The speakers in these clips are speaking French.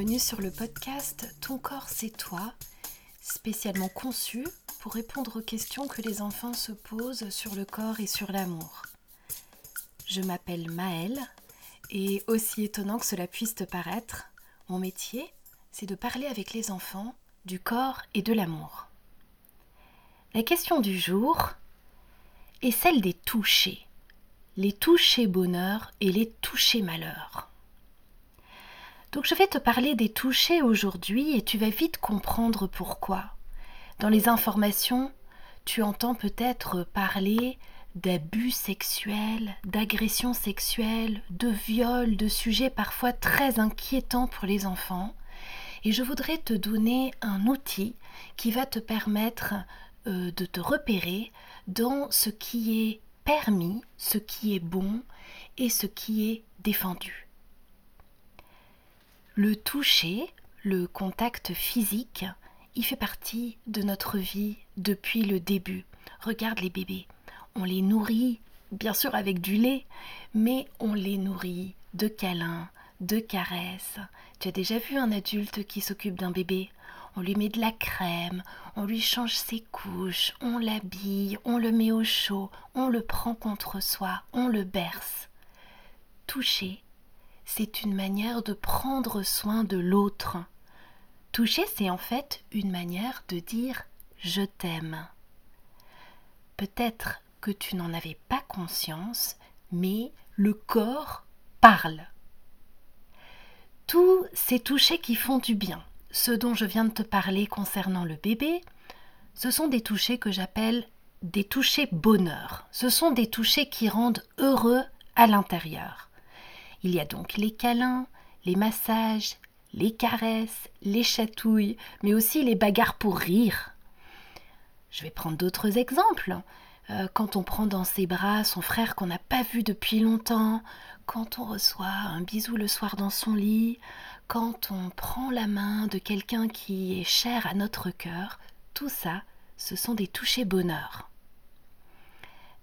bienvenue sur le podcast Ton corps c'est toi, spécialement conçu pour répondre aux questions que les enfants se posent sur le corps et sur l'amour. Je m'appelle Maëlle et aussi étonnant que cela puisse te paraître, mon métier, c'est de parler avec les enfants du corps et de l'amour. La question du jour est celle des touchés, les touchés bonheur et les touchés malheur. Donc je vais te parler des touchés aujourd'hui et tu vas vite comprendre pourquoi. Dans les informations, tu entends peut-être parler d'abus sexuels, d'agressions sexuelles, de viols, de sujets parfois très inquiétants pour les enfants. Et je voudrais te donner un outil qui va te permettre euh, de te repérer dans ce qui est permis, ce qui est bon et ce qui est défendu. Le toucher, le contact physique, il fait partie de notre vie depuis le début. Regarde les bébés, on les nourrit, bien sûr avec du lait, mais on les nourrit de câlins, de caresses. Tu as déjà vu un adulte qui s'occupe d'un bébé? On lui met de la crème, on lui change ses couches, on l'habille, on le met au chaud, on le prend contre soi, on le berce. Toucher, c'est une manière de prendre soin de l'autre. Toucher, c'est en fait une manière de dire je t'aime. Peut-être que tu n'en avais pas conscience, mais le corps parle. Tous ces touchés qui font du bien, ce dont je viens de te parler concernant le bébé, ce sont des touchés que j'appelle des touchés bonheur. Ce sont des touchés qui rendent heureux à l'intérieur. Il y a donc les câlins, les massages, les caresses, les chatouilles, mais aussi les bagarres pour rire. Je vais prendre d'autres exemples. Euh, quand on prend dans ses bras son frère qu'on n'a pas vu depuis longtemps, quand on reçoit un bisou le soir dans son lit, quand on prend la main de quelqu'un qui est cher à notre cœur, tout ça, ce sont des touchés bonheur.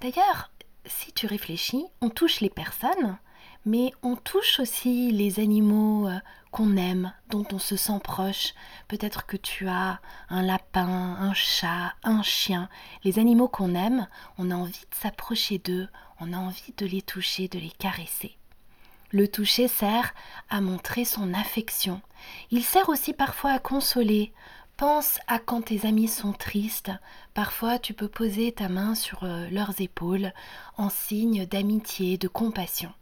D'ailleurs, si tu réfléchis, on touche les personnes, mais on touche aussi les animaux euh, qu'on aime, dont on se sent proche. Peut-être que tu as un lapin, un chat, un chien. Les animaux qu'on aime, on a envie de s'approcher d'eux, on a envie de les toucher, de les caresser. Le toucher sert à montrer son affection. Il sert aussi parfois à consoler. Pense à quand tes amis sont tristes. Parfois tu peux poser ta main sur euh, leurs épaules en signe d'amitié, de compassion.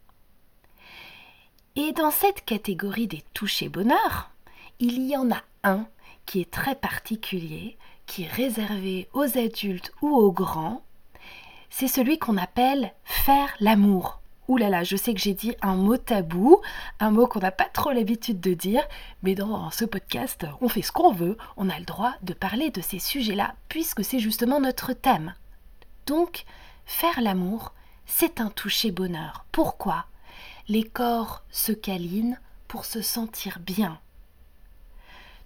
Et dans cette catégorie des touchés bonheur, il y en a un qui est très particulier, qui est réservé aux adultes ou aux grands. C'est celui qu'on appelle faire l'amour. Ouh là là, je sais que j'ai dit un mot tabou, un mot qu'on n'a pas trop l'habitude de dire, mais dans ce podcast, on fait ce qu'on veut, on a le droit de parler de ces sujets-là, puisque c'est justement notre thème. Donc, faire l'amour, c'est un toucher bonheur. Pourquoi? Les corps se câlinent pour se sentir bien.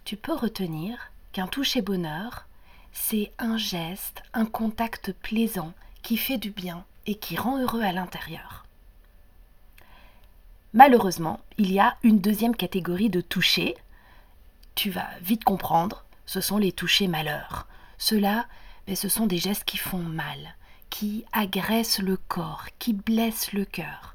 Tu peux retenir qu'un toucher bonheur, c'est un geste, un contact plaisant qui fait du bien et qui rend heureux à l'intérieur. Malheureusement, il y a une deuxième catégorie de toucher. Tu vas vite comprendre, ce sont les touchés malheurs. Ceux-là, ben, ce sont des gestes qui font mal, qui agressent le corps, qui blessent le cœur.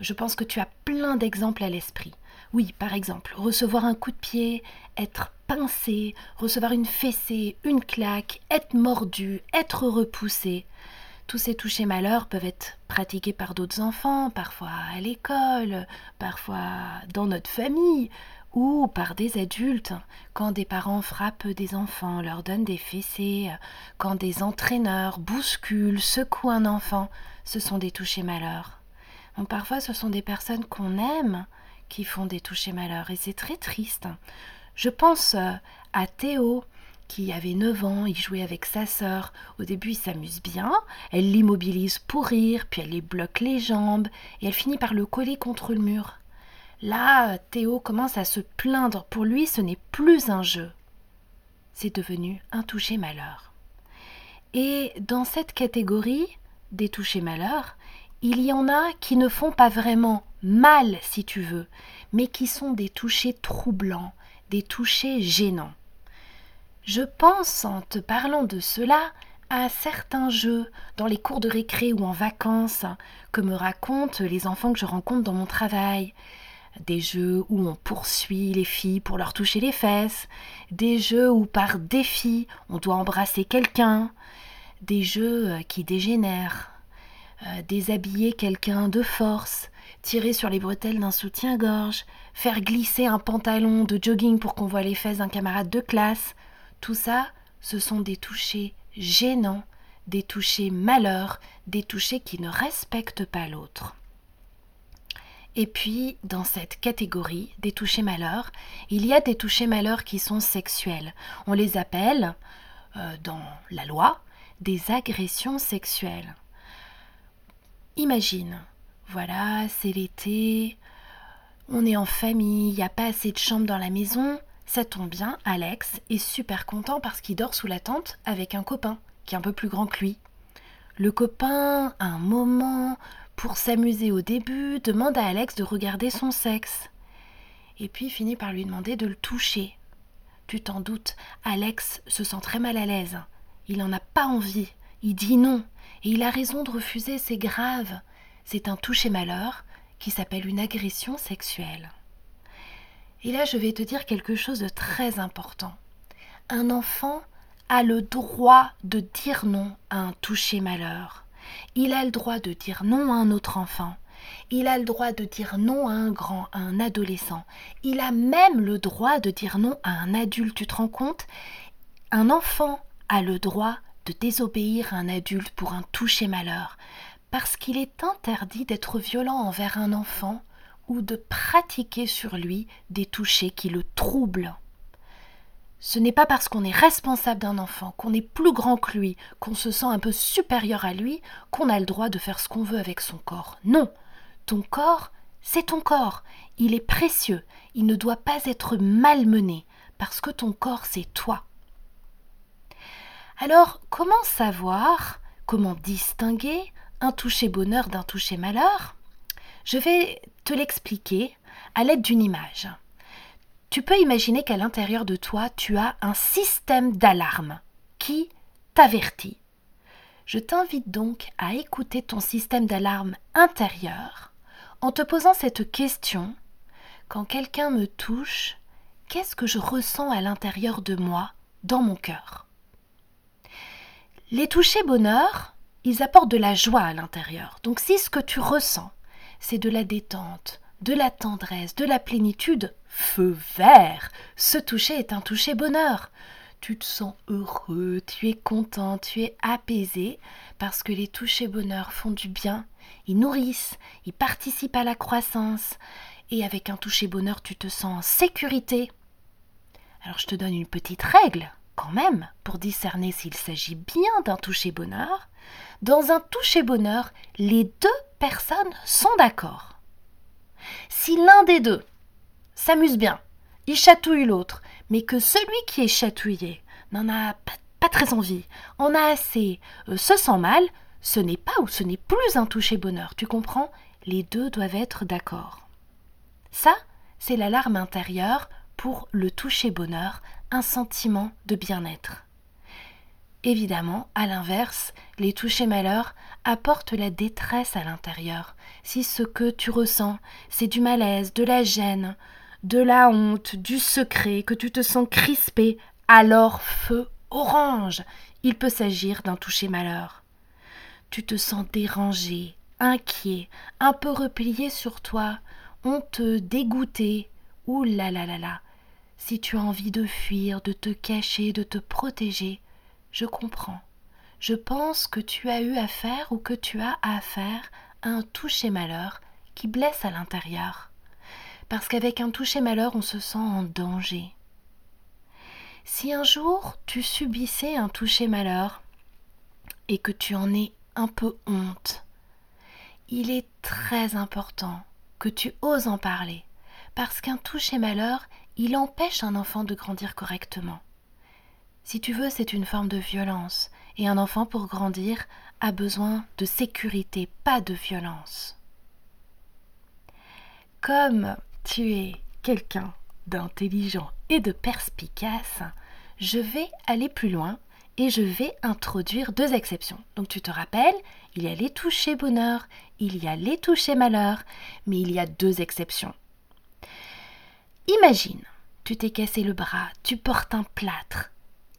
Je pense que tu as plein d'exemples à l'esprit. Oui, par exemple, recevoir un coup de pied, être pincé, recevoir une fessée, une claque, être mordu, être repoussé. Tous ces touchés malheurs peuvent être pratiqués par d'autres enfants, parfois à l'école, parfois dans notre famille, ou par des adultes, quand des parents frappent des enfants, leur donnent des fessées, quand des entraîneurs bousculent, secouent un enfant, ce sont des touchés malheurs parfois, ce sont des personnes qu'on aime qui font des touchés malheurs et c'est très triste. Je pense euh, à Théo qui avait 9 ans, il jouait avec sa sœur. Au début, il s'amuse bien, elle l'immobilise pour rire, puis elle lui bloque les jambes et elle finit par le coller contre le mur. Là, Théo commence à se plaindre. Pour lui, ce n'est plus un jeu. C'est devenu un touché malheur. Et dans cette catégorie des touchés malheurs, il y en a qui ne font pas vraiment mal si tu veux, mais qui sont des touchés troublants, des touchés gênants. Je pense, en te parlant de cela, à certains jeux dans les cours de récré ou en vacances que me racontent les enfants que je rencontre dans mon travail. Des jeux où on poursuit les filles pour leur toucher les fesses, des jeux où par défi on doit embrasser quelqu'un, des jeux qui dégénèrent, euh, déshabiller quelqu'un de force, tirer sur les bretelles d'un soutien-gorge, faire glisser un pantalon de jogging pour qu'on voit les fesses d'un camarade de classe, tout ça, ce sont des touchés gênants, des touchés malheurs, des touchés qui ne respectent pas l'autre. Et puis, dans cette catégorie des touchés malheurs, il y a des touchés malheurs qui sont sexuels. On les appelle, euh, dans la loi, des agressions sexuelles. Imagine, voilà, c'est l'été, on est en famille, il n'y a pas assez de chambres dans la maison, ça tombe bien, Alex est super content parce qu'il dort sous la tente avec un copain qui est un peu plus grand que lui. Le copain, un moment, pour s'amuser au début, demande à Alex de regarder son sexe. Et puis finit par lui demander de le toucher. Tu t'en doutes, Alex se sent très mal à l'aise. Il n'en a pas envie. Il dit non. Et il a raison de refuser, c'est grave. C'est un toucher malheur qui s'appelle une agression sexuelle. Et là, je vais te dire quelque chose de très important. Un enfant a le droit de dire non à un toucher malheur. Il a le droit de dire non à un autre enfant. Il a le droit de dire non à un grand, à un adolescent. Il a même le droit de dire non à un adulte. Tu te rends compte? Un enfant a le droit de désobéir à un adulte pour un toucher malheur, parce qu'il est interdit d'être violent envers un enfant ou de pratiquer sur lui des touchés qui le troublent. Ce n'est pas parce qu'on est responsable d'un enfant, qu'on est plus grand que lui, qu'on se sent un peu supérieur à lui, qu'on a le droit de faire ce qu'on veut avec son corps. Non, ton corps, c'est ton corps. Il est précieux. Il ne doit pas être malmené, parce que ton corps, c'est toi. Alors, comment savoir, comment distinguer un toucher bonheur d'un toucher malheur? Je vais te l'expliquer à l'aide d'une image. Tu peux imaginer qu'à l'intérieur de toi, tu as un système d'alarme qui t'avertit. Je t'invite donc à écouter ton système d'alarme intérieur en te posant cette question. Quand quelqu'un me touche, qu'est-ce que je ressens à l'intérieur de moi, dans mon cœur? Les toucher bonheur, ils apportent de la joie à l'intérieur. Donc si ce que tu ressens, c'est de la détente, de la tendresse, de la plénitude. Feu vert Ce toucher est un toucher bonheur. Tu te sens heureux, tu es content, tu es apaisé, parce que les touchés bonheur font du bien, ils nourrissent, ils participent à la croissance, et avec un toucher bonheur, tu te sens en sécurité. Alors je te donne une petite règle, quand même, pour discerner s'il s'agit bien d'un toucher bonheur. Dans un toucher bonheur, les deux personnes sont d'accord. Si l'un des deux s'amuse bien, il chatouille l'autre, mais que celui qui est chatouillé n'en a pas, très envie, en a assez, euh, se sent mal, ce n'est pas ou ce n'est plus un toucher bonheur, tu comprends? Les deux doivent être d'accord. Ça, c'est l'alarme intérieure pour le toucher bonheur, un sentiment de bien-être. Évidemment, à l'inverse, les touchés malheur apportent la détresse à l'intérieur. Si ce que tu ressens, c'est du malaise, de la gêne, de la honte, du secret, que tu te sens crispé, alors feu orange. Il peut s'agir d'un toucher malheur. Tu te sens dérangé, inquiet, un peu replié sur toi, honteux, dégoûté. Ouh là là là là. Si tu as envie de fuir, de te cacher, de te protéger, je comprends. Je pense que tu as eu affaire ou que tu as affaire à un toucher malheur qui blesse à l'intérieur. Parce qu'avec un toucher malheur, on se sent en danger. Si un jour tu subissais un toucher malheur et que tu en aies un peu honte, il est très important que tu oses en parler, parce qu'un toucher malheur, il empêche un enfant de grandir correctement. Si tu veux, c'est une forme de violence, et un enfant pour grandir a besoin de sécurité, pas de violence. comme tu es quelqu'un d'intelligent et de perspicace, je vais aller plus loin et je vais introduire deux exceptions. Donc tu te rappelles, il y a les touchés bonheur, il y a les touchés malheur, mais il y a deux exceptions. Imagine, tu t'es cassé le bras, tu portes un plâtre,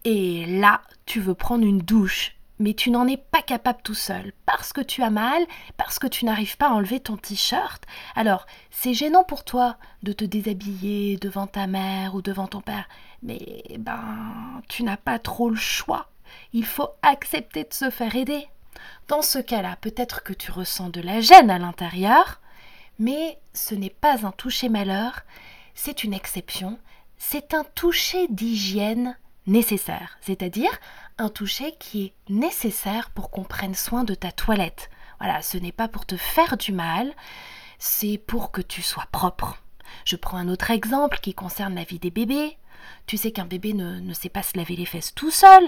et là, tu veux prendre une douche, mais tu n'en es pas capable tout seul, parce que tu as mal, parce que tu n'arrives pas à enlever ton t-shirt. Alors, c'est gênant pour toi de te déshabiller devant ta mère ou devant ton père, mais ben, tu n'as pas trop le choix. Il faut accepter de se faire aider. Dans ce cas-là, peut-être que tu ressens de la gêne à l'intérieur, mais ce n'est pas un toucher malheur, c'est une exception, c'est un toucher d'hygiène nécessaire, c'est-à-dire un toucher qui est nécessaire pour qu'on prenne soin de ta toilette. Voilà, ce n'est pas pour te faire du mal, c'est pour que tu sois propre. Je prends un autre exemple qui concerne la vie des bébés. Tu sais qu'un bébé ne, sait pas se laver les fesses tout seul.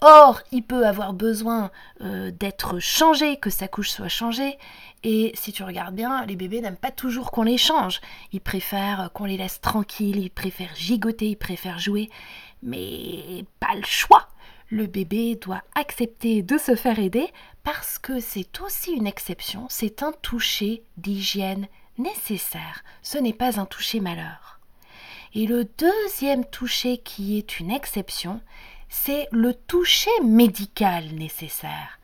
Or, il peut avoir besoin euh, d'être changé, que sa couche soit changée. Et si tu regardes bien, les bébés n'aiment pas toujours qu'on les change. Ils préfèrent qu'on les laisse tranquilles, ils préfèrent gigoter, ils préfèrent jouer. Mais pas le choix. Le bébé doit accepter de se faire aider parce que c'est aussi une exception, c'est un toucher d'hygiène nécessaire, ce n'est pas un toucher malheur. Et le deuxième toucher qui est une exception, c'est le toucher médical nécessaire.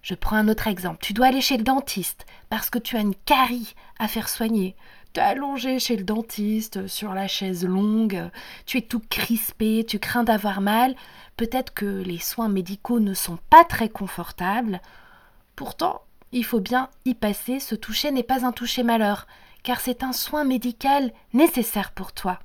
Je prends un autre exemple. Tu dois aller chez le dentiste parce que tu as une carie à faire soigner. Tu es allongé chez le dentiste sur la chaise longue, tu es tout crispé, tu crains d'avoir mal. Peut-être que les soins médicaux ne sont pas très confortables. Pourtant, il faut bien y passer. Ce toucher n'est pas un toucher malheur car c'est un soin médical nécessaire pour toi.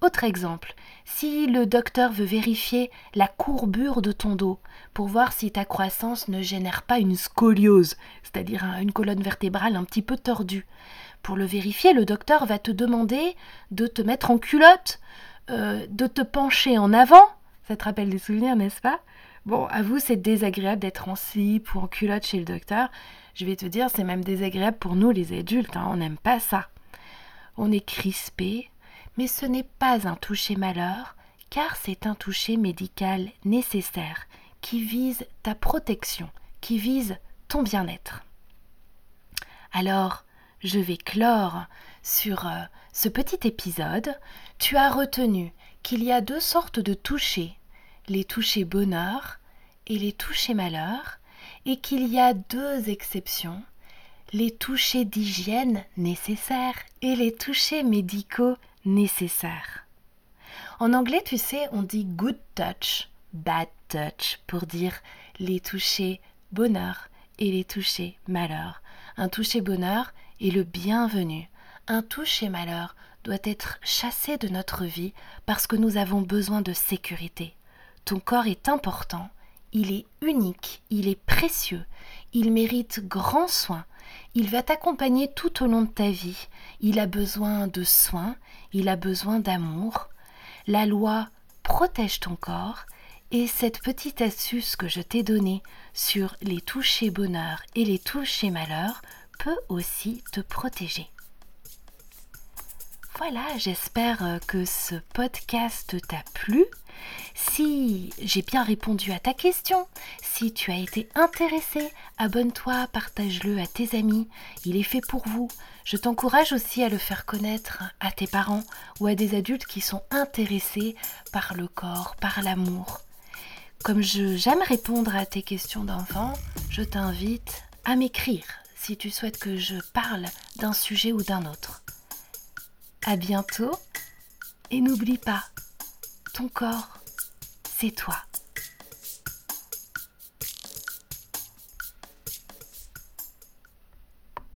Autre exemple, si le docteur veut vérifier la courbure de ton dos pour voir si ta croissance ne génère pas une scoliose, c'est-à-dire une colonne vertébrale un petit peu tordue, pour le vérifier, le docteur va te demander de te mettre en culotte, euh, de te pencher en avant. Ça te rappelle des souvenirs, n'est-ce pas? Bon, à vous, c'est désagréable d'être en slip ou en culotte chez le docteur. Je vais te dire, c'est même désagréable pour nous les adultes, hein, on n'aime pas ça. On est crispé, mais ce n'est pas un toucher malheur, car c'est un toucher médical nécessaire qui vise ta protection, qui vise ton bien-être. Alors, je vais clore sur euh, ce petit épisode. Tu as retenu qu'il y a deux sortes de touchés, les touchés bonheur et les touchés malheur, et qu'il y a deux exceptions, les touchés d'hygiène nécessaires et les touchés médicaux nécessaires. En anglais, tu sais, on dit good touch, bad touch pour dire les touchés bonheur et les touchés malheur. Un toucher bonheur est le bienvenu. Un toucher malheur doit être chassé de notre vie parce que nous avons besoin de sécurité. Ton corps est important, il est unique, il est précieux, il mérite grand soin, il va t'accompagner tout au long de ta vie, il a besoin de soins, il a besoin d'amour. La loi protège ton corps et cette petite astuce que je t'ai donnée sur les touchés bonheur et les touchés malheur peut aussi te protéger. Voilà, j'espère que ce podcast t'a plu. Si j'ai bien répondu à ta question, si tu as été intéressé, abonne-toi, partage-le à tes amis, il est fait pour vous. Je t'encourage aussi à le faire connaître à tes parents ou à des adultes qui sont intéressés par le corps, par l'amour. Comme j'aime répondre à tes questions d'enfants, je t'invite à m'écrire si tu souhaites que je parle d'un sujet ou d'un autre. À bientôt et n'oublie pas, ton corps, c'est toi.